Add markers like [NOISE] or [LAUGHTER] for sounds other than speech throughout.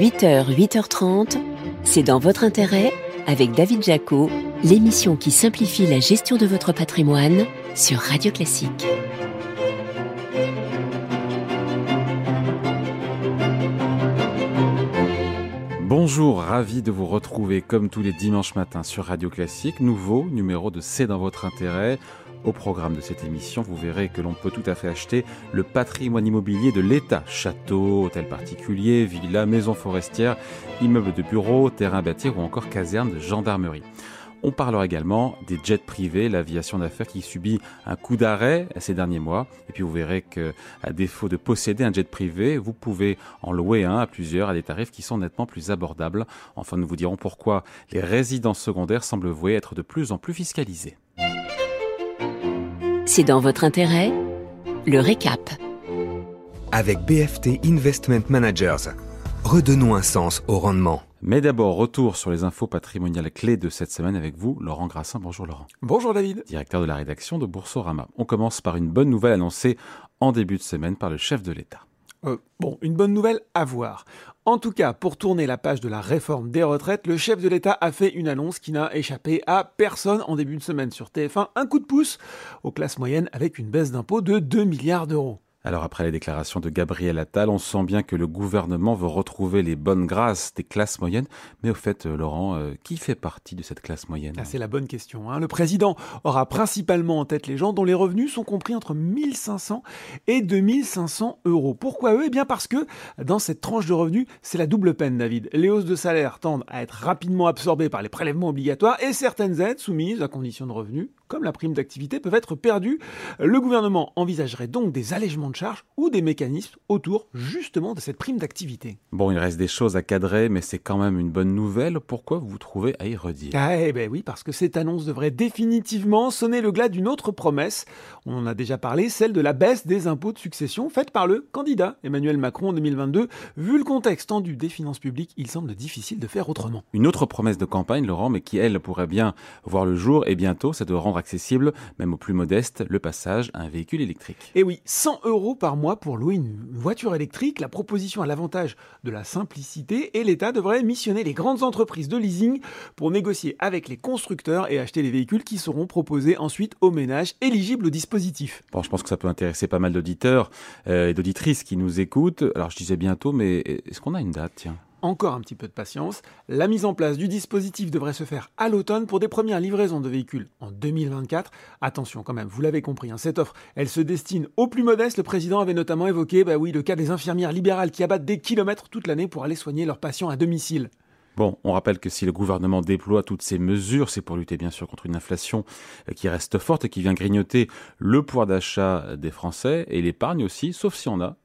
8h, 8h30, c'est dans votre intérêt avec David Jaco, l'émission qui simplifie la gestion de votre patrimoine sur Radio Classique. Bonjour, ravi de vous retrouver comme tous les dimanches matins sur Radio Classique. Nouveau numéro de C'est dans votre intérêt. Au programme de cette émission, vous verrez que l'on peut tout à fait acheter le patrimoine immobilier de l'État. Châteaux, hôtels particuliers, villas, maisons forestières, immeubles de bureaux, terrains bâtis ou encore casernes de gendarmerie. On parlera également des jets privés, l'aviation d'affaires qui subit un coup d'arrêt ces derniers mois. Et puis vous verrez que, à défaut de posséder un jet privé, vous pouvez en louer un à plusieurs à des tarifs qui sont nettement plus abordables. Enfin, nous vous dirons pourquoi les résidences secondaires semblent vouées être de plus en plus fiscalisées. C'est dans votre intérêt? Le récap. Avec BFT Investment Managers, redonnons un sens au rendement. Mais d'abord, retour sur les infos patrimoniales clés de cette semaine avec vous, Laurent Grassin. Bonjour Laurent. Bonjour David. Directeur de la rédaction de Boursorama. On commence par une bonne nouvelle annoncée en début de semaine par le chef de l'État. Euh, bon, une bonne nouvelle à voir. En tout cas, pour tourner la page de la réforme des retraites, le chef de l'État a fait une annonce qui n'a échappé à personne en début de semaine sur TF1. Un coup de pouce aux classes moyennes avec une baisse d'impôt de 2 milliards d'euros. Alors après les déclarations de Gabriel Attal, on sent bien que le gouvernement veut retrouver les bonnes grâces des classes moyennes. Mais au fait, euh, Laurent, euh, qui fait partie de cette classe moyenne ah, C'est la bonne question. Hein. Le président aura principalement en tête les gens dont les revenus sont compris entre 1500 et 2500 euros. Pourquoi eux? Eh bien parce que dans cette tranche de revenus, c'est la double peine, David. Les hausses de salaire tendent à être rapidement absorbées par les prélèvements obligatoires et certaines aides soumises à condition de revenus, comme la prime d'activité, peuvent être perdues. Le gouvernement envisagerait donc des allègements de charges ou des mécanismes autour justement de cette prime d'activité. Bon, il reste des choses à cadrer, mais c'est quand même une bonne nouvelle. Pourquoi vous vous trouvez à y redire? Ah, Eh ben oui, parce que cette annonce devrait définitivement sonner le glas d'une autre promesse. On en a déjà parlé, celle de la baisse des impôts de succession faite par le candidat Emmanuel Macron en 2022. Vu le contexte tendu des finances publiques, il semble difficile de faire autrement. Une autre promesse de campagne, Laurent, mais qui elle pourrait bien voir le jour et bientôt, c'est de rendre accessible, même aux plus modestes, le passage à un véhicule électrique. Et oui, 100 euros par mois pour louer une voiture électrique. La proposition a l'avantage de la simplicité et l'État devrait missionner les grandes entreprises de leasing pour négocier avec les constructeurs et acheter les véhicules qui seront proposés ensuite aux ménages éligibles au dispositif. Bon, je pense que ça peut intéresser pas mal d'auditeurs euh, et d'auditrices qui nous écoutent. Alors je disais bientôt, mais est-ce qu'on a une date? Tiens encore un petit peu de patience. La mise en place du dispositif devrait se faire à l'automne pour des premières livraisons de véhicules en 2024. Attention quand même, vous l'avez compris, hein, cette offre, elle se destine aux plus modestes. Le président avait notamment évoqué, bah oui, le cas des infirmières libérales qui abattent des kilomètres toute l'année pour aller soigner leurs patients à domicile. Bon, on rappelle que si le gouvernement déploie toutes ces mesures, c'est pour lutter bien sûr contre une inflation qui reste forte et qui vient grignoter le pouvoir d'achat des Français et l'épargne aussi, sauf si on a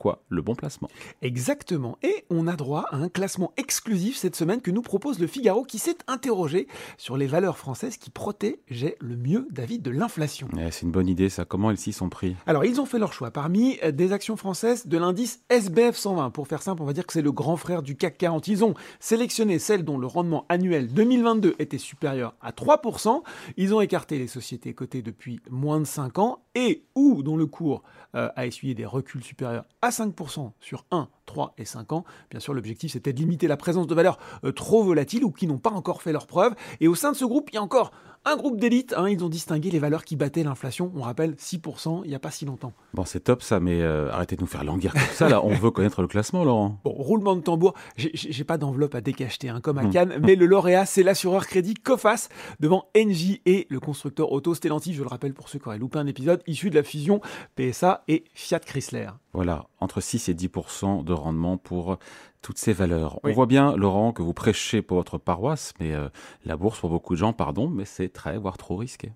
quoi Le bon placement. Exactement. Et on a droit à un classement exclusif cette semaine que nous propose le Figaro qui s'est interrogé sur les valeurs françaises qui protégeaient le mieux David de l'inflation. c'est une bonne idée ça. Comment elles s'y sont pris? Alors ils ont fait leur choix parmi des actions françaises de l'indice SBF 120. Pour faire simple, on va dire que c'est le grand frère du CAC 40. Ils ont sélectionné celles dont le rendement annuel 2022 était supérieur à 3%. Ils ont écarté les sociétés cotées depuis moins de 5 ans et ou dont le cours euh, a essuyé des reculs supérieurs à 5% sur 1, 3 et 5 ans. Bien sûr, l'objectif c'était de limiter la présence de valeurs euh, trop volatiles ou qui n'ont pas encore fait leurs preuves. Et au sein de ce groupe, il y a encore un groupe d'élite, hein, ils ont distingué les valeurs qui battaient l'inflation, on rappelle 6% il n'y a pas si longtemps. Bon, c'est top ça, mais euh, arrêtez de nous faire languir comme ça, là, on veut connaître le classement, Laurent. [LAUGHS] Bon, roulement de tambour, j'ai pas d'enveloppe à décacheter, hein, comme à hmm. Cannes, mais le lauréat, c'est l'assureur crédit Cofas, devant Engie et le constructeur auto Stellantis, je le rappelle pour ceux qui auraient loupé un épisode, issu de la fusion PSA et Fiat Chrysler. Voilà, entre 6 et 10% de rendement pour toutes ces valeurs. On voit bien, Laurent, que vous prêchez pour votre paroisse, mais euh, la bourse, pour beaucoup de gens, pardon, mais c'est très, voire trop risqué.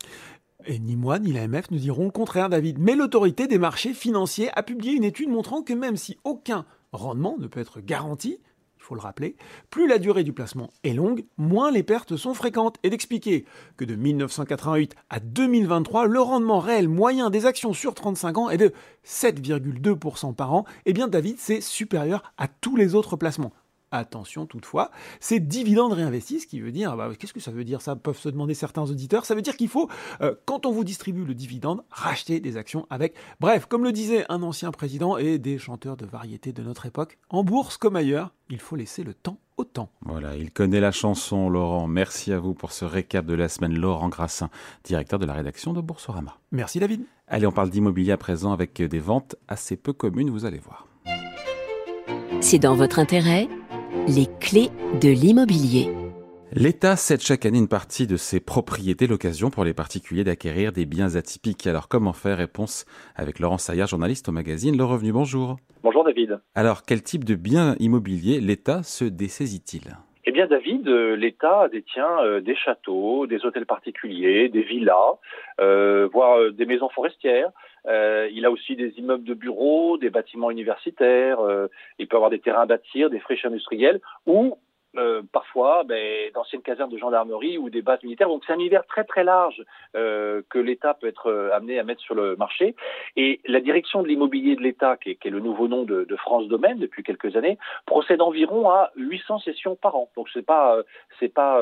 Et ni moi ni l'AMF nous diront le contraire, David. Mais l'autorité des marchés financiers a publié une étude montrant que même si aucun rendement ne peut être garanti, faut le rappeler, plus la durée du placement est longue, moins les pertes sont fréquentes. Et d'expliquer que de 1988 à 2023, le rendement réel moyen des actions sur 35 ans est de 7,2% par an, eh bien David, c'est supérieur à tous les autres placements. Attention toutefois, c'est dividendes réinvestis, ce qui veut dire, bah, qu'est-ce que ça veut dire Ça peuvent se demander certains auditeurs. Ça veut dire qu'il faut, euh, quand on vous distribue le dividende, racheter des actions avec. Bref, comme le disait un ancien président et des chanteurs de variété de notre époque, en bourse comme ailleurs, il faut laisser le temps au temps. Voilà, il connaît la chanson, Laurent. Merci à vous pour ce récap de la semaine. Laurent Grassin, directeur de la rédaction de Boursorama. Merci David. Allez, on parle d'immobilier à présent avec des ventes assez peu communes, vous allez voir. C'est dans votre intérêt les clés de l'immobilier. L'État cède chaque année une partie de ses propriétés, l'occasion pour les particuliers d'acquérir des biens atypiques. Alors comment faire? Réponse avec Laurent Saillard, journaliste au magazine Le Revenu. Bonjour. Bonjour David. Alors quel type de biens immobiliers l'État se dessaisit-il? Eh bien, David, euh, l'État détient euh, des châteaux, des hôtels particuliers, des villas, euh, voire des maisons forestières. Il a aussi des immeubles de bureaux, des bâtiments universitaires. il peut avoir des terrains à bâtir, des friches industrielles ou euh, parfois ben, d'anciennes casernes de gendarmerie ou des bases militaires. Donc c'est un univers très très large euh, que l'État peut être euh, amené à mettre sur le marché. Et la direction de l'immobilier de l'État, qui, qui, est le nouveau nom de, de, France Domaine depuis quelques années, procède environ à 800 sessions par an. Donc c'est pas c'est pas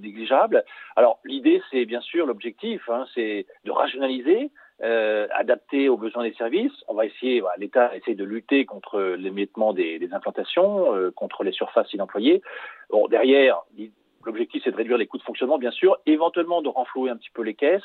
négligeable. Alors l'idée c'est bien sûr l'objectif, hein, c'est de rationaliser euh, adapté aux besoins des services. On va essayer, l'État essaie de lutter contre l'émiettement des, implantations, euh, contre les surfaces inemployées. Bon, derrière, l'objectif c'est de réduire les coûts de fonctionnement, bien sûr, éventuellement de renflouer un petit peu les caisses.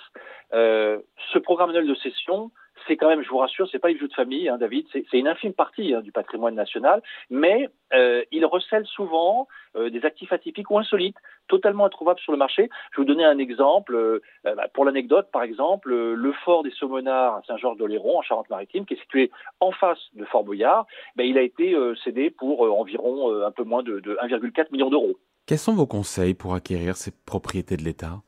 Euh, ce programme annuel de cession, c'est quand même, je vous rassure, c'est pas les jeux de famille, hein, David, c'est une infime partie hein, du patrimoine national, mais euh, il recèle souvent euh, des actifs atypiques ou insolites, totalement introuvables sur le marché. Je vais vous donner un exemple. Euh, bah, pour l'anecdote, par exemple, le fort des Saumonards à Saint-Georges-de-Léron, en Charente-Maritime, qui est situé en face de Fort Boyard, bah, il a été cédé pour environ un peu moins de, de 1,4 million d'euros. Quels sont vos conseils pour acquérir ces propriétés de l'État?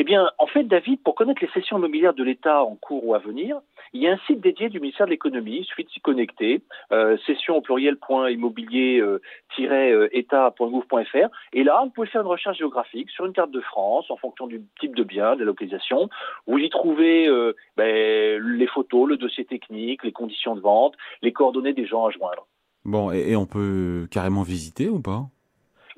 Eh bien, en fait, David, pour connaître les sessions immobilières de l'État en cours ou à venir, il y a un site dédié du ministère de l'économie, il suffit s'y connecter, euh, session au pluriel.immobilier-état.gouv.fr. Et là, vous pouvez faire une recherche géographique sur une carte de France en fonction du type de bien, de la localisation. Vous y trouvez euh, ben, les photos, le dossier technique, les conditions de vente, les coordonnées des gens à joindre. Bon, et on peut carrément visiter ou pas?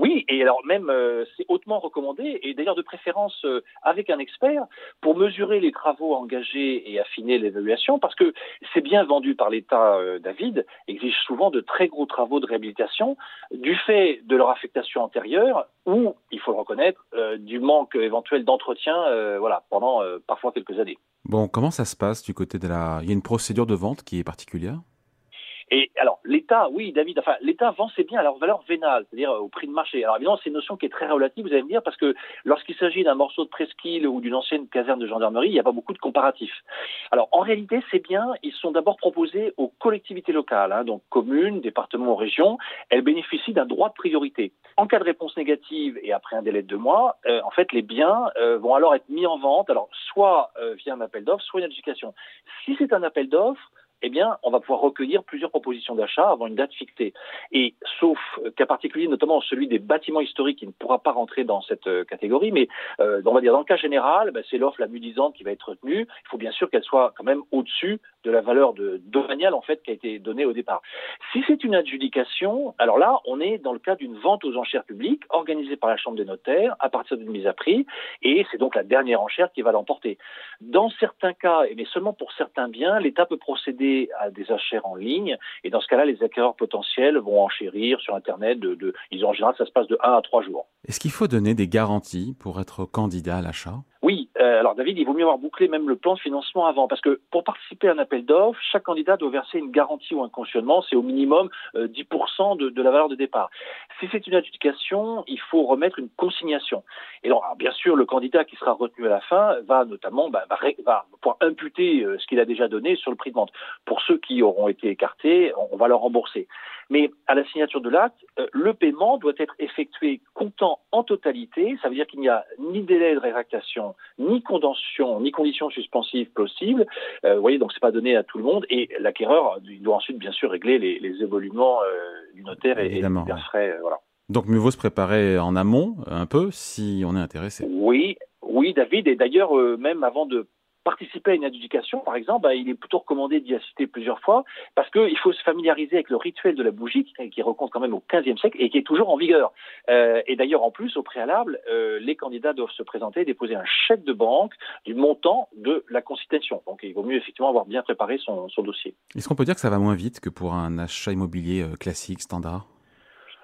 Oui, et alors même euh, c'est hautement recommandé, et d'ailleurs de préférence euh, avec un expert pour mesurer les travaux engagés et affiner l'évaluation, parce que c'est bien vendu par l'État, euh, David, exige souvent de très gros travaux de réhabilitation du fait de leur affectation antérieure ou, il faut le reconnaître, du manque éventuel d'entretien, voilà, pendant parfois quelques années. Bon, comment ça se passe du côté de la... Il y a une procédure de vente qui est particulière? Et alors, l'État, oui, David, enfin, l'État vend ses biens à leur valeur vénale, c'est-à-dire au prix de marché. Alors, évidemment, c'est une notion qui est très relative, vous allez me dire, parce que lorsqu'il s'agit d'un morceau de presqu'île ou d'une ancienne caserne de gendarmerie, il n'y a pas beaucoup de comparatifs. Alors, en réalité, ces biens, ils sont d'abord proposés aux collectivités locales, hein, donc communes, départements régions. Elles bénéficient d'un droit de priorité. En cas de réponse négative et après un délai de deux mois, euh, en fait, les biens euh, vont alors être mis en vente, alors soit euh, via un appel d'offres, soit une adjudication. Si c'est un appel d'offres, eh bien, on va pouvoir recueillir plusieurs propositions d'achat avant une date fixée. Et sauf cas particulier, notamment celui des bâtiments historiques qui ne pourra pas rentrer dans cette euh, catégorie, mais euh, on va dire dans le cas général, ben, c'est l'offre la mieux disante qui va être retenue. Il faut bien sûr qu'elle soit quand même au-dessus de la valeur de domaniale en fait qui a été donnée au départ. Si c'est une adjudication, alors là, on est dans le cas d'une vente aux enchères publiques organisée par la Chambre des notaires à partir d'une mise à prix, et c'est donc la dernière enchère qui va l'emporter. Dans certains cas, mais seulement pour certains biens, l'État peut procéder à des enchères en ligne, et dans ce cas-là, les acquéreurs potentiels vont enchérir sur Internet. De, de, en général, ça se passe de 1 à 3 jours. Est-ce qu'il faut donner des garanties pour être candidat à l'achat? Oui, euh, alors David, il vaut mieux avoir bouclé même le plan de financement avant, parce que pour participer à un appel d'offres, chaque candidat doit verser une garantie ou un cautionnement, c'est au minimum 10% euh, de, la valeur de départ. Si c'est une adjudication, il faut remettre une consignation. Et donc, bien sûr, le candidat qui sera retenu à la fin va notamment bah, va, va, pouvoir imputer euh, ce qu'il a déjà donné sur le prix de vente. Pour ceux qui auront été écartés, on, va leur rembourser. Mais à la signature de l'acte, le paiement doit être effectué comptant en totalité. Ça veut dire qu'il n'y a ni délai de rétractation ni conditions suspensives possibles. Euh, vous voyez, donc c'est pas donné à tout le monde. Et l'acquéreur, il doit ensuite bien sûr régler les, les évoluements euh, du notaire et, et les frais. Euh, voilà. Donc mieux vaut se préparer en amont un peu si on est intéressé. Oui, oui, David. Et d'ailleurs, même avant de participer à une adjudication, par exemple, bah, il est plutôt recommandé d'y assister plusieurs fois parce qu'il faut se familiariser avec le rituel de la bougie qui, remonte quand même au XVe siècle et qui est toujours en vigueur. Euh, et d'ailleurs, en plus, au préalable, euh, les candidats doivent se présenter et déposer un chèque de banque du montant de la consultation. Donc il vaut mieux effectivement avoir bien préparé son, son dossier. Est-ce qu'on peut dire que ça va moins vite que pour un achat immobilier euh, classique, standard?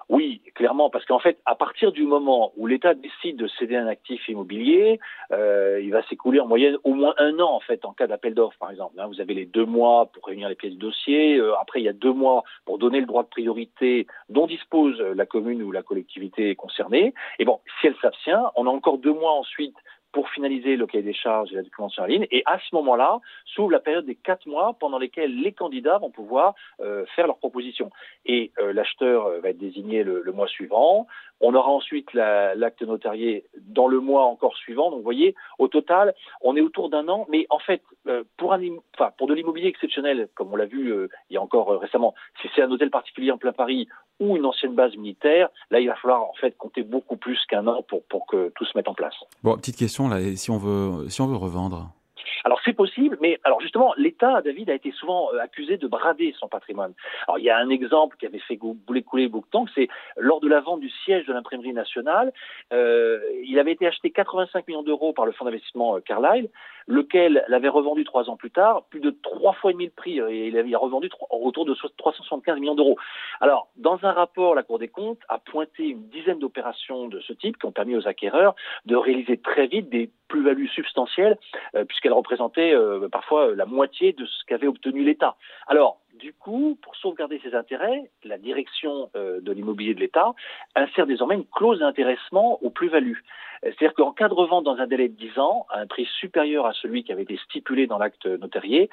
Oui, clairement, parce qu'en fait, à partir du moment où l'État décide de céder un actif immobilier, euh, il va s'écouler en moyenne au moins un an, en fait, en cas d'appel d'offres, par exemple. Hein, vous avez les deux mois pour réunir les pièces de dossier. Euh, après, il y a deux mois pour donner le droit de priorité dont dispose la commune ou la collectivité concernée. Et bon, si elle s'abstient, on a encore deux mois ensuite pour finaliser le cahier des charges et la documentation en ligne. Et à ce moment-là, s'ouvre la période des quatre mois pendant lesquels les candidats vont pouvoir euh, faire leurs propositions. Et euh, l'acheteur euh, va être désigné le, le, mois suivant. On aura ensuite l'acte la, notarié dans le mois encore suivant. Donc, vous voyez, au total, on est autour d'un an. Mais en fait, euh, pour, de l'immobilier exceptionnel, comme on l'a vu euh, il y a encore euh, récemment, si c'est un hôtel particulier en plein Paris ou une ancienne base militaire, là, il va falloir en fait compter beaucoup plus qu'un an pour, que tout se mette en place. Bon, petite question là, si si on veut revendre? Alors c'est possible, mais alors justement, l'État, David, a été souvent euh, accusé de brader son patrimoine. Alors il y a un exemple qui avait fait bouler couler beaucoup de temps, c'est lors de la vente du siège de l'imprimerie nationale, euh, il avait été acheté 85 millions d'euros par le fonds d'investissement euh, Carlyle, lequel l'avait revendu trois ans plus tard, plus de trois fois et demi le prix, et il avait revendu autour de 375 millions d'euros. Alors, dans un rapport, la Cour des comptes a pointé une dizaine d'opérations de ce type qui ont permis aux acquéreurs de réaliser très vite des plus-values substantielles, euh, puisqu'elles représentaient euh, parfois la moitié de ce qu'avait obtenu l'État. Alors, du coup, pour sauvegarder ses intérêts, la direction euh, de l'immobilier de l'État insère désormais une clause d'intéressement aux plus-values. C'est-à-dire qu'en cas de revente dans un délai de 10 ans, à un prix supérieur à celui qui avait été stipulé dans l'acte notarié,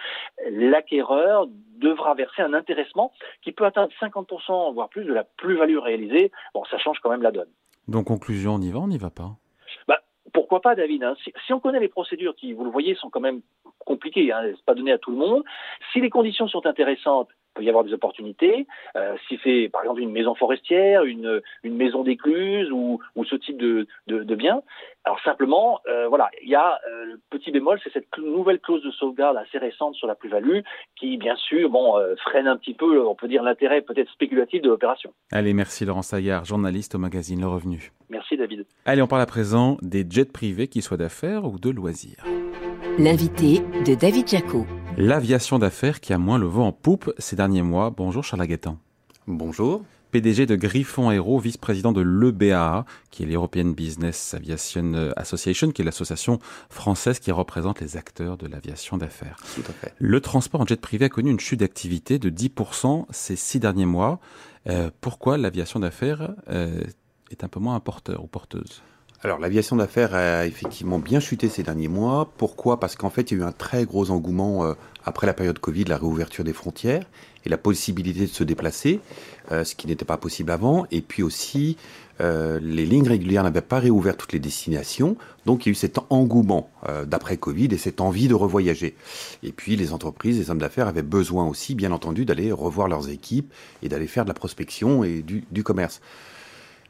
l'acquéreur devra verser un intéressement qui peut atteindre 50%, voire plus, de la plus-value réalisée. Bon, ça change quand même la donne. Donc, conclusion, on y va, on n'y va pas pourquoi pas, David hein. si, si, on connaît les procédures qui, vous le voyez, sont quand même compliquées, hein, c'est pas donné à tout le monde. Si les conditions sont intéressantes, peut y avoir des opportunités. Euh, si c'est par exemple une maison forestière, une, une maison d'écluse ou, ou, ce type de, de, de bien. Alors simplement, euh, voilà, il y a euh, le petit bémol, c'est cette nouvelle clause de sauvegarde assez récente sur la plus-value qui, bien sûr, bon, euh, freine un petit peu, on peut dire, l'intérêt peut-être spéculatif de l'opération. Allez, merci Laurent Saillard, journaliste au magazine Le Revenu. Merci David. Allez, on parle à présent des jets privés, qu'ils soient d'affaires ou de loisirs. L'invité de David Jaco. L'aviation d'affaires qui a moins le vent en poupe ces derniers mois. Bonjour Charles Agatin. Bonjour. PDG de Griffon Aéro, vice-président de l'EBAA, qui est l'European Business Aviation Association, qui est l'association française qui représente les acteurs de l'aviation d'affaires. Tout à fait. Le transport en jet privé a connu une chute d'activité de 10% ces six derniers mois. Euh, pourquoi l'aviation d'affaires euh, est un peu moins un porteur ou porteuse? Alors l'aviation d'affaires a effectivement bien chuté ces derniers mois. Pourquoi? Parce qu'en fait il y a eu un très gros engouement euh, après la période Covid, la réouverture des frontières et la possibilité de se déplacer, euh, ce qui n'était pas possible avant. Et puis aussi euh, les lignes régulières n'avaient pas réouvert toutes les destinations, donc il y a eu cet engouement euh, d'après Covid et cette envie de revoyager. Et puis les entreprises, les hommes d'affaires avaient besoin aussi, bien entendu, d'aller revoir leurs équipes et d'aller faire de la prospection et du, du commerce.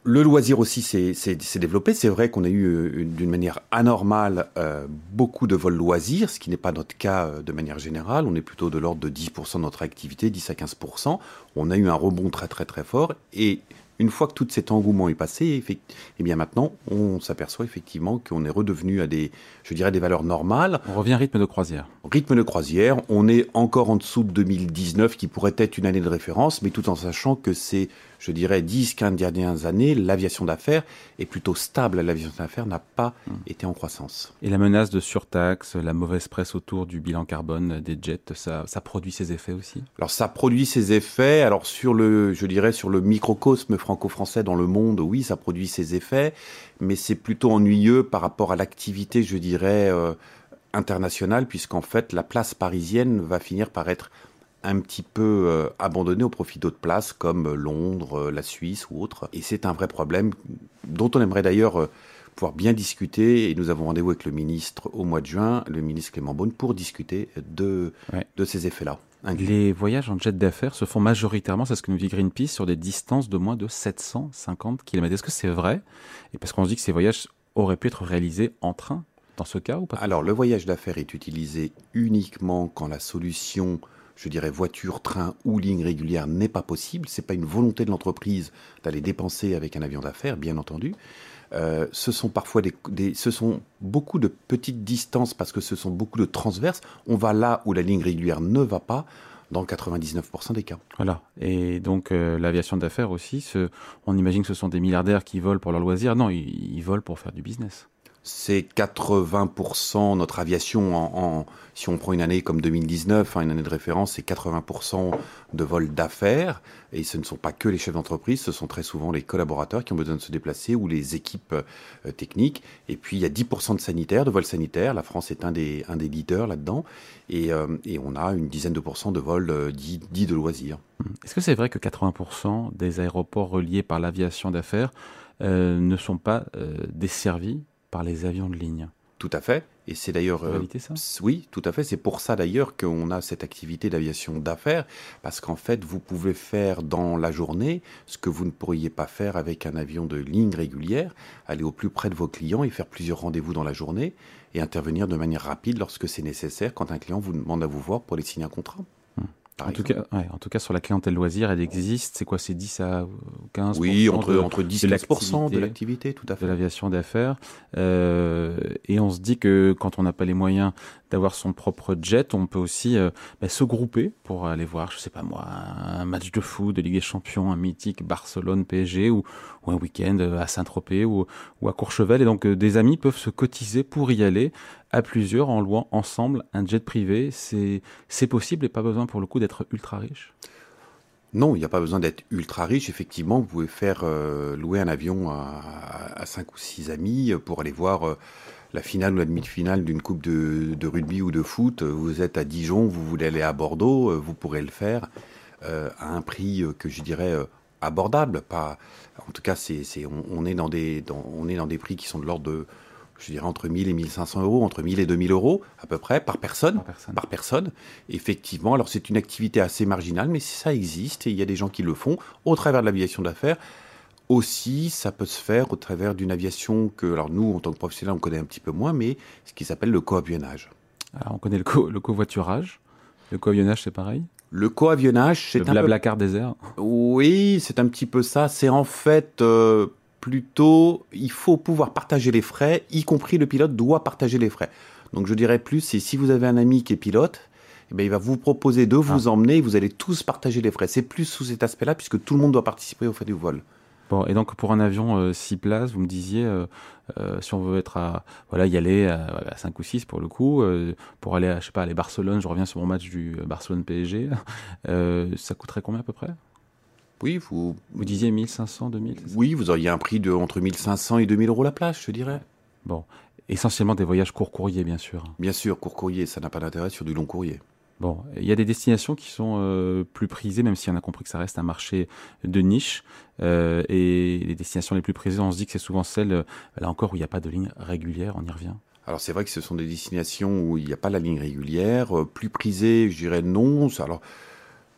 Le loisir aussi s'est développé. C'est vrai qu'on a eu d'une manière anormale euh, beaucoup de vols loisirs, ce qui n'est pas notre cas euh, de manière générale. On est plutôt de l'ordre de 10% de notre activité, 10 à 15%. On a eu un rebond très très très fort et une fois que tout cet engouement est passé, et eh bien maintenant, on s'aperçoit effectivement qu'on est redevenu à des, je dirais, des valeurs normales. On revient à rythme de croisière. Rythme de croisière. On est encore en dessous de 2019, qui pourrait être une année de référence, mais tout en sachant que c'est je dirais, 10, 15 dernières années, l'aviation d'affaires est plutôt stable. L'aviation d'affaires n'a pas mmh. été en croissance. Et la menace de surtaxe, la mauvaise presse autour du bilan carbone des jets, ça, ça produit ses effets aussi? Alors ça produit ses effets. Alors sur le, je dirais, sur le microcosme franco-français dans le monde, oui, ça produit ses effets, mais c'est plutôt ennuyeux par rapport à l'activité, je dirais, euh, internationale, puisqu'en fait, la place parisienne va finir par être un petit peu euh, abandonné au profit d'autres places comme euh, Londres, euh, la Suisse ou autres. Et c'est un vrai problème dont on aimerait d'ailleurs pouvoir bien discuter. Et nous avons rendez-vous avec le ministre au mois de juin, le ministre Clément Beaune, pour discuter de, ouais. de ces effets-là. Les voyages en jet d'affaires se font majoritairement, c'est ce que nous dit Greenpeace, sur des distances de moins de 750 km. Est-ce que c'est vrai? Et parce qu'on se dit que ces voyages auraient pu être réalisés en train dans ce cas ou pas? Alors, le voyage d'affaires est utilisé uniquement quand la solution, je dirais voiture, train ou ligne régulière n'est pas possible. C'est pas une volonté de l'entreprise d'aller dépenser avec un avion d'affaires, bien entendu. Euh, ce sont parfois des, ce sont beaucoup de petites distances parce que ce sont beaucoup de transverses. On va là où la ligne régulière ne va pas dans 99% des cas. Voilà. Et donc euh, l'aviation d'affaires aussi, on imagine que ce sont des milliardaires qui volent pour leur loisir. Non, ils volent pour faire du business c'est 80% notre aviation en, si on prend une année comme 2019, hein, une année de référence, c'est 80% de vols d'affaires. Et ce ne sont pas que les chefs d'entreprise, ce sont très souvent les collaborateurs qui ont besoin de se déplacer ou les équipes euh, techniques. Et puis il y a 10% de sanitaires, de vols sanitaires, la France est un des leaders là-dedans. Et, euh, et, on a une dizaine de pourcents de vols euh, dits, de loisirs. Est-ce que c'est vrai que 80% des aéroports reliés par l'aviation d'affaires ne sont pas desservis par les avions de ligne. Tout à fait. Et c'est d'ailleurs. Euh, ça? oui, tout à fait. C'est pour ça d'ailleurs qu'on a cette activité d'aviation d'affaires, parce qu'en fait, vous pouvez faire dans la journée ce que vous ne pourriez pas faire avec un avion de ligne régulière, aller au plus près de vos clients et faire plusieurs rendez-vous dans la journée et intervenir de manière rapide lorsque c'est nécessaire quand un client vous demande à vous voir pour aller signer un contrat. En tout, cas, en tout cas, sur la clientèle loisir, elle existe. C'est quoi C'est 10 à 15 Oui, entre, entre 10 et 15 de l'activité, tout à fait. De l'aviation d'affaires. Euh, et on se dit que quand on n'a pas les moyens d'avoir son propre jet, on peut aussi euh, bah, se grouper pour aller voir, je sais pas moi, un match de foot de Ligue des Champions, un mythique Barcelone-PSG ou, ou, un week-end à Saint-Tropez ou, ou, à Courchevel. Et donc, euh, des amis peuvent se cotiser pour y aller à plusieurs en louant ensemble un jet privé. C'est possible et pas besoin pour le coup d'être ultra riche? Non, il n'y a pas besoin d'être ultra riche. Effectivement, vous pouvez faire euh, louer un avion à, cinq ou six amis pour aller voir euh, la finale ou la demi-finale d'une coupe de, rugby ou de foot. Vous êtes à Dijon, vous voulez aller à Bordeaux, euh, vous pourrez le faire à un prix que je dirais abordable. Pas, en tout cas, c'est, on, est dans des, on est dans des prix qui sont de l'ordre de je dirais entre 1000 et 1500 euros, entre 1000 et 2000 euros à peu près par personne. Par personne. Effectivement, alors c'est une activité assez marginale, mais ça existe et il y a des gens qui le font au travers de l'aviation d'affaires. Aussi, ça peut se faire au travers d'une aviation que, alors nous, en tant que professionnels, on connaît un petit peu moins, mais ce qui s'appelle le coavionnage. Alors, on connaît le, co le covoiturage. Le coavionnage, c'est pareil? Le coavionnage, c'est un Blablacar désert. Oui, c'est un petit peu ça. C'est en fait euh, plutôt, il faut pouvoir partager les frais, y compris le pilote doit partager les frais. Donc je dirais plus, c'est si vous avez un ami qui est pilote, eh bien, il va vous proposer de vous ah. emmener, vous allez tous partager les frais. C'est plus sous cet aspect-là, puisque tout le monde doit participer au fait du vol. Bon, et donc pour un avion 6 euh, places, vous me disiez, euh, euh, si on veut être à, voilà, y aller à, 5 ou 6 pour le coup, pour aller à, je sais pas, aller Barcelone, je reviens sur mon match du Barcelone-PSG, [LAUGHS] ça coûterait combien à peu près? Oui, vous... Vous disiez 1500, 2000 Oui, vous auriez un prix de entre 1500 et 2000 euros la place, je dirais. Bon, essentiellement des voyages court courrier, bien sûr. Bien sûr, court courrier, ça n'a pas d'intérêt sur du long courrier. Bon, il y a des destinations qui sont euh, plus prisées, même si on a compris que ça reste un marché de niche. Euh, et les destinations les plus prisées, on se dit que c'est souvent celles, euh, là encore, où il n'y a pas de ligne régulière, on y revient. Alors c'est vrai que ce sont des destinations où il n'y a pas la ligne régulière. plus prisées, je dirais non. Alors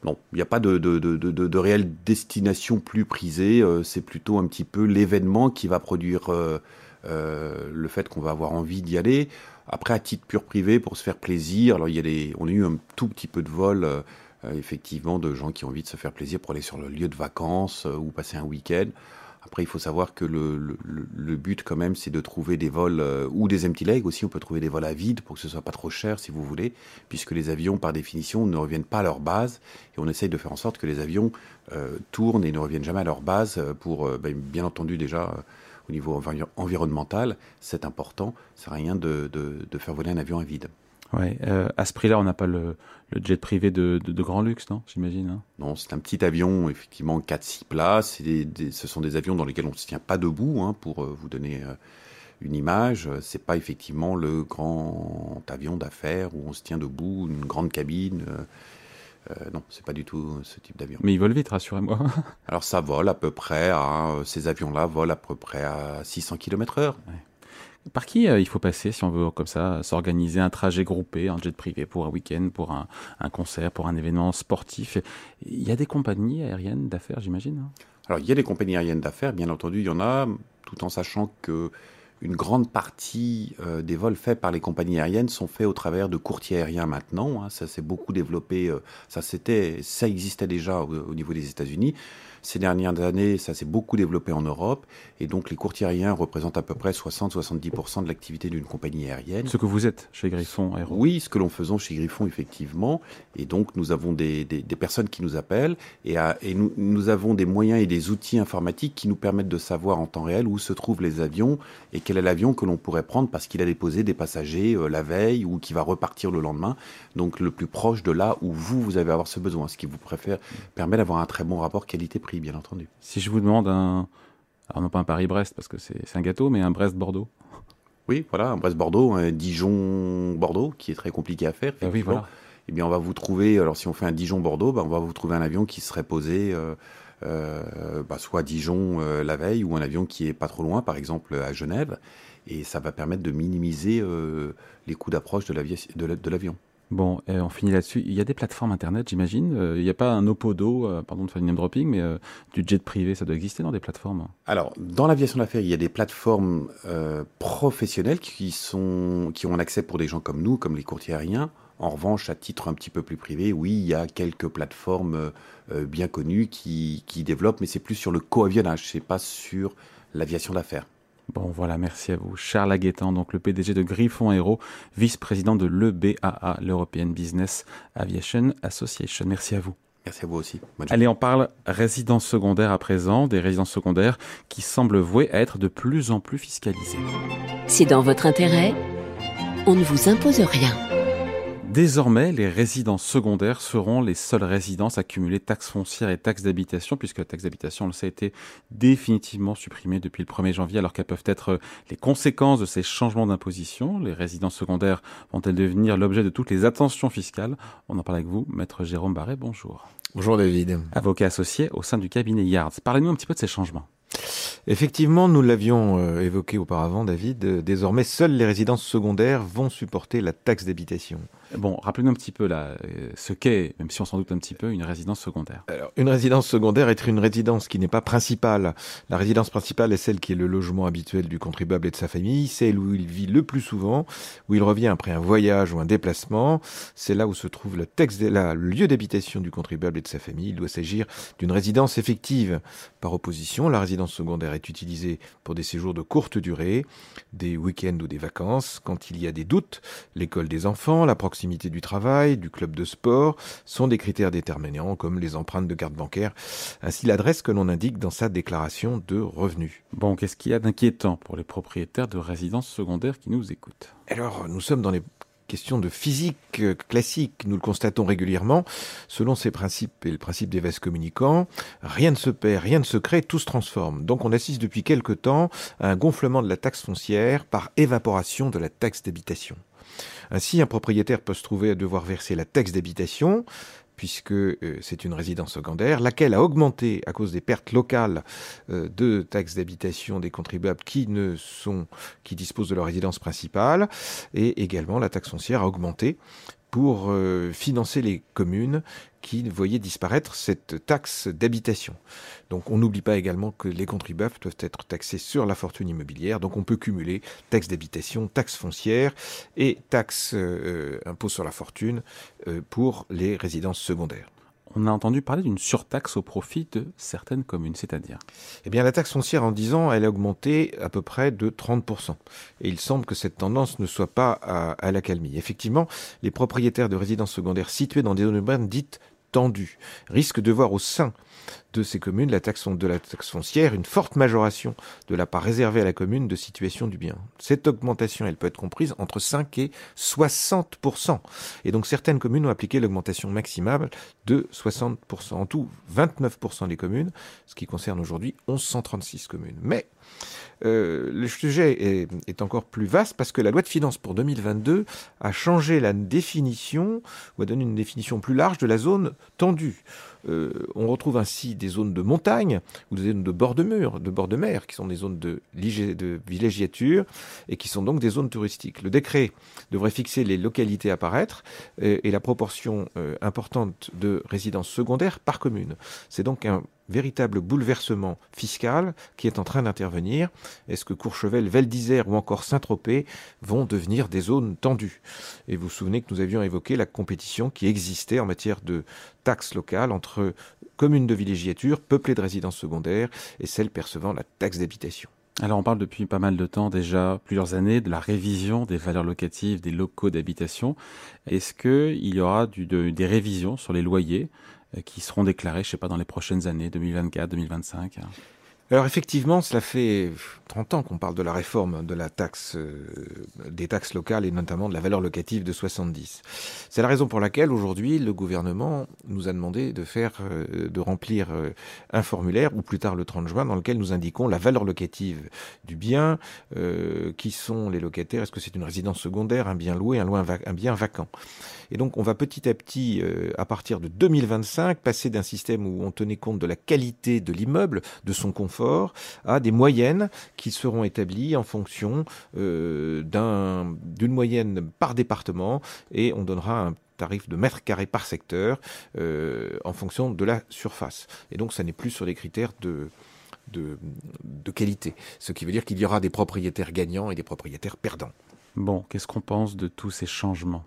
non, il n'y a pas de, de, réelle destination plus prisée. Euh, c'est plutôt un petit peu l'événement qui va produire euh, euh, le fait qu'on va avoir envie d'y aller. Après, à titre pur privé, pour se faire plaisir, alors y a on a eu un tout petit peu de vol, effectivement, de gens qui ont envie de se faire plaisir pour aller sur le lieu de vacances ou passer un week-end. Après, il faut savoir que le, but, quand même, c'est de trouver des vols euh, ou des empty legs aussi. On peut trouver des vols à vide pour que ce soit pas trop cher, si vous voulez, puisque les avions, par définition, ne reviennent pas à leur base. Et on essaye de faire en sorte que les avions euh, tournent et ne reviennent jamais à leur base euh, pour, ben, bien entendu, déjà au niveau environnemental, c'est important. Sert rien de faire voler un avion à vide. Ouais, euh, à ce prix-là, on n'a pas le, jet privé de, grand luxe, non J'imagine. Hein? Non, c'est un petit avion, effectivement, 4-6 places. ce sont des avions dans lesquels on ne se tient pas debout, hein, pour euh, vous donner euh, une image. C'est pas effectivement le grand avion d'affaires où on se tient debout, une grande cabine. non, c'est pas du tout ce type d'avion. Mais ils volent vite, rassurez-moi. [LAUGHS] Alors ça vole à peu près à, ces avions-là volent à peu près à 600 km/h. Par qui euh, il faut passer si on veut comme ça s'organiser un trajet groupé, un jet privé pour un week-end, pour un, concert, pour un événement sportif? Il y a des compagnies aériennes d'affaires, j'imagine hein? Alors il y a des compagnies aériennes d'affaires, bien entendu, il y en a, tout en sachant que une grande partie euh, des vols faits par les compagnies aériennes sont faits au travers de courtiers aériens maintenant. Hein. ça s'est beaucoup développé. Euh, ça, existait déjà au niveau des États-Unis. Ces dernières années, ça s'est beaucoup développé en Europe, et donc les courtiers aériens représentent à peu près 60-70% de l'activité d'une compagnie aérienne. Ce que vous êtes chez Griffon Aéro Oui, ce que l'on faisons chez Griffon, effectivement. Et donc, nous avons des, personnes qui nous appellent, et, nous, nous, avons des moyens et des outils informatiques qui nous permettent de savoir en temps réel où se trouvent les avions et quel est l'avion que l'on pourrait prendre parce qu'il a déposé des passagers euh, la veille ou qui va repartir le lendemain. Donc, le plus proche de là où vous, vous avez avoir ce besoin, ce qui vous préfère, permet d'avoir un très bon rapport qualité-prix bien entendu. Si je vous demande un, alors non pas un Paris-Brest parce que c'est un gâteau, mais un Brest-Bordeaux. Oui, voilà, un Brest-Bordeaux, un Dijon-Bordeaux, qui est très compliqué à faire. Ah oui, voilà. Eh bien, on va vous trouver, alors si on fait un Dijon-Bordeaux, ben, on va vous trouver un avion qui serait posé euh, euh, bah, soit à Dijon euh, la veille, ou un avion qui est pas trop loin, par exemple à Genève, et ça va permettre de minimiser les coûts d'approche de l'avion. Bon, on finit là-dessus. Il y a des plateformes internet, j'imagine. Euh, il n'y a pas un Opodo, euh, pardon de faire une name dropping, mais euh, du jet privé, ça doit exister dans des plateformes. Alors, dans l'aviation d'affaires, il y a des plateformes professionnelles qui, sont, qui ont un accès pour des gens comme nous, comme les courtiers aériens. En revanche, à titre un petit peu plus privé, oui, il y a quelques plateformes bien connues qui, qui développent, mais c'est plus sur le coavionnage, c'est pas sur l'aviation d'affaires. Bon, voilà, merci à vous. Charles Aguetan, donc le PDG de Griffon Aero, vice-président de l'EBAA, l'European Business Aviation Association. Merci à vous. Merci à vous aussi. Allez, on parle résidence secondaire à présent, des résidences secondaires qui semblent vouées à être de plus en plus fiscalisées. C'est dans votre intérêt. On ne vous impose rien. Désormais, les résidences secondaires seront les seules résidences à cumuler taxes foncières et taxes d'habitation, puisque la taxe d'habitation, on le sait, a été définitivement supprimée depuis le 1er janvier, alors qu'elles peuvent être les conséquences de ces changements d'imposition. Les résidences secondaires vont-elles devenir l'objet de toutes les attentions fiscales? On en parle avec vous, maître Jérôme Barret, bonjour. Bonjour David. Avocat associé au sein du cabinet Yards. Parlez-nous un petit peu de ces changements. Effectivement, nous l'avions euh, évoqué auparavant, David. Euh, désormais, seules les résidences secondaires vont supporter la taxe d'habitation. Bon, rappelez-nous un petit peu là, euh, ce qu'est, même si on s'en doute un petit peu, une résidence secondaire. Alors, une résidence secondaire est une résidence qui n'est pas principale. La résidence principale est celle qui est le logement habituel du contribuable et de sa famille, celle où il vit le plus souvent, où il revient après un voyage ou un déplacement. C'est là où se trouve le, texte, le lieu d'habitation du contribuable et de sa famille. Il doit s'agir d'une résidence effective. Par opposition, la résidence secondaire est utilisée pour des séjours de courte durée, des week-ends ou des vacances, quand il y a des doutes, l'école des enfants, la proximité du travail, du club de sport, sont des critères déterminants comme les empreintes de carte bancaire, ainsi l'adresse que l'on indique dans sa déclaration de revenus. Bon, qu'est-ce qu'il y a d'inquiétant pour les propriétaires de résidences secondaires qui nous écoutent? Alors, nous sommes dans les question de physique euh, classique, nous le constatons régulièrement, selon ces principes et le principe des vases communicants, rien ne se perd, rien ne se crée, tout se transforme. Donc on assiste depuis quelque temps à un gonflement de la taxe foncière par évaporation de la taxe d'habitation. Ainsi, un propriétaire peut se trouver à devoir verser la taxe d'habitation, puisque euh, c'est une résidence secondaire, laquelle a augmenté à cause des pertes locales euh, de taxes d'habitation des contribuables qui ne sont, qui disposent de leur résidence principale, et également la taxe foncière a augmenté pour euh, financer les communes qui voyaient disparaître cette taxe d'habitation. Donc on n'oublie pas également que les contribuables doivent être taxés sur la fortune immobilière, donc on peut cumuler taxe d'habitation, taxe foncière et taxe euh, impôt sur la fortune euh, pour les résidences secondaires on a entendu parler d'une surtaxe au profit de certaines communes, c'est-à-dire Eh bien, la taxe foncière en 10 ans, elle a augmenté à peu près de 30%. Et il semble que cette tendance ne soit pas à, à l'accalmie. Effectivement, les propriétaires de résidences secondaires situées dans des zones urbaines dites tendues risquent de voir au sein de ces communes la taxe, de la taxe foncière une forte majoration de la part réservée à la commune de situation du bien. Cette augmentation, elle peut être comprise entre 5 et 60% Et donc certaines communes ont appliqué l'augmentation maximale de 60% En tout, 29% des communes, ce qui concerne aujourd'hui 1136 communes. Mais euh, le sujet est, encore plus vaste parce que la loi de finances pour 2022 a changé la définition, ou a donné une définition plus large de la zone tendue. Euh, on retrouve ainsi des zones de montagne ou des zones de bord de mur, de bord de mer, qui sont des zones de, de villégiature et qui sont donc des zones touristiques. Le décret devrait fixer les localités à paraître et, la proportion euh, importante de résidences secondaires par commune. C'est donc un véritable bouleversement fiscal qui est en train d'intervenir. Est-ce que Courchevel, Val d'Isère ou encore Saint-Tropez vont devenir des zones tendues? Et vous vous souvenez que nous avions évoqué la compétition qui existait en matière de taxes locales entre communes de villégiature peuplées de résidences secondaires et celles percevant la taxe d'habitation. Alors on parle depuis pas mal de temps déjà, plusieurs années, de la révision des valeurs locatives des locaux d'habitation. Est-ce qu'il y aura des révisions sur les loyers? Qui seront déclarés, je sais pas, dans les prochaines années, 2024, 2025 alors effectivement, cela fait 30 ans qu'on parle de la réforme de la taxe, euh, des taxes locales et notamment de la valeur locative de 70. C'est la raison pour laquelle aujourd'hui le gouvernement nous a demandé de faire, euh, de remplir euh, un formulaire ou plus tard le 30 juin dans lequel nous indiquons la valeur locative du bien, qui sont les locataires, est-ce que c'est une résidence secondaire, un bien loué, un, un bien vacant? Et donc on va petit à petit, à partir de 2025, passer d'un système où on tenait compte de la qualité de l'immeuble, de son confort à des moyennes qui seront établies en fonction euh, d'une moyenne par département et on donnera un tarif de mètres carrés par secteur euh, en fonction de la surface. Et donc ça n'est plus sur des critères de qualité, ce qui veut dire qu'il y aura des propriétaires gagnants et des propriétaires perdants. Bon, qu'est-ce qu'on pense de tous ces changements?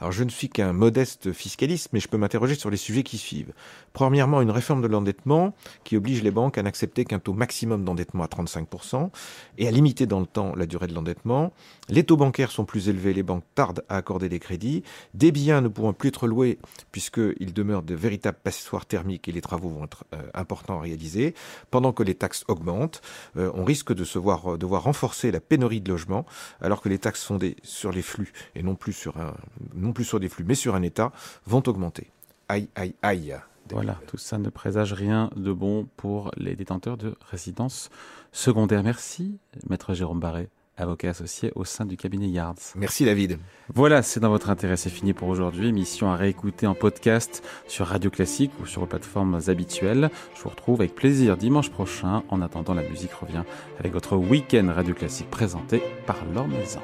Alors je ne suis qu'un modeste fiscaliste, mais je peux m'interroger sur les sujets qui suivent. Premièrement, une réforme de l'endettement qui oblige les banques à n'accepter qu'un taux maximum d'endettement à 35% et à limiter dans le temps la durée de l'endettement. Les taux bancaires sont plus élevés, les banques tardent à accorder des crédits. Des biens ne pourront plus être loués puisqu'ils demeurent de véritables passoires thermiques et les travaux vont être euh, importants à réaliser. Pendant que les taxes augmentent, euh, on risque de se voir, euh, devoir renforcer la pénurie de logements alors que les taxes fondées sur les flux et non plus sur un non plus sur des flux, mais sur un État, vont augmenter. Aïe, aïe, aïe. Voilà, tout ça ne présage rien de bon pour les détenteurs de résidences secondaires. Merci, maître Jérôme Barré, avocat associé au sein du cabinet Yards. Merci David. Voilà, c'est dans votre intérêt, c'est fini pour aujourd'hui. Émission à réécouter en podcast sur Radio Classique ou sur vos plateformes habituelles. Je vous retrouve avec plaisir dimanche prochain. En attendant, la musique revient avec votre week-end Radio Classique présenté par Laure Maison.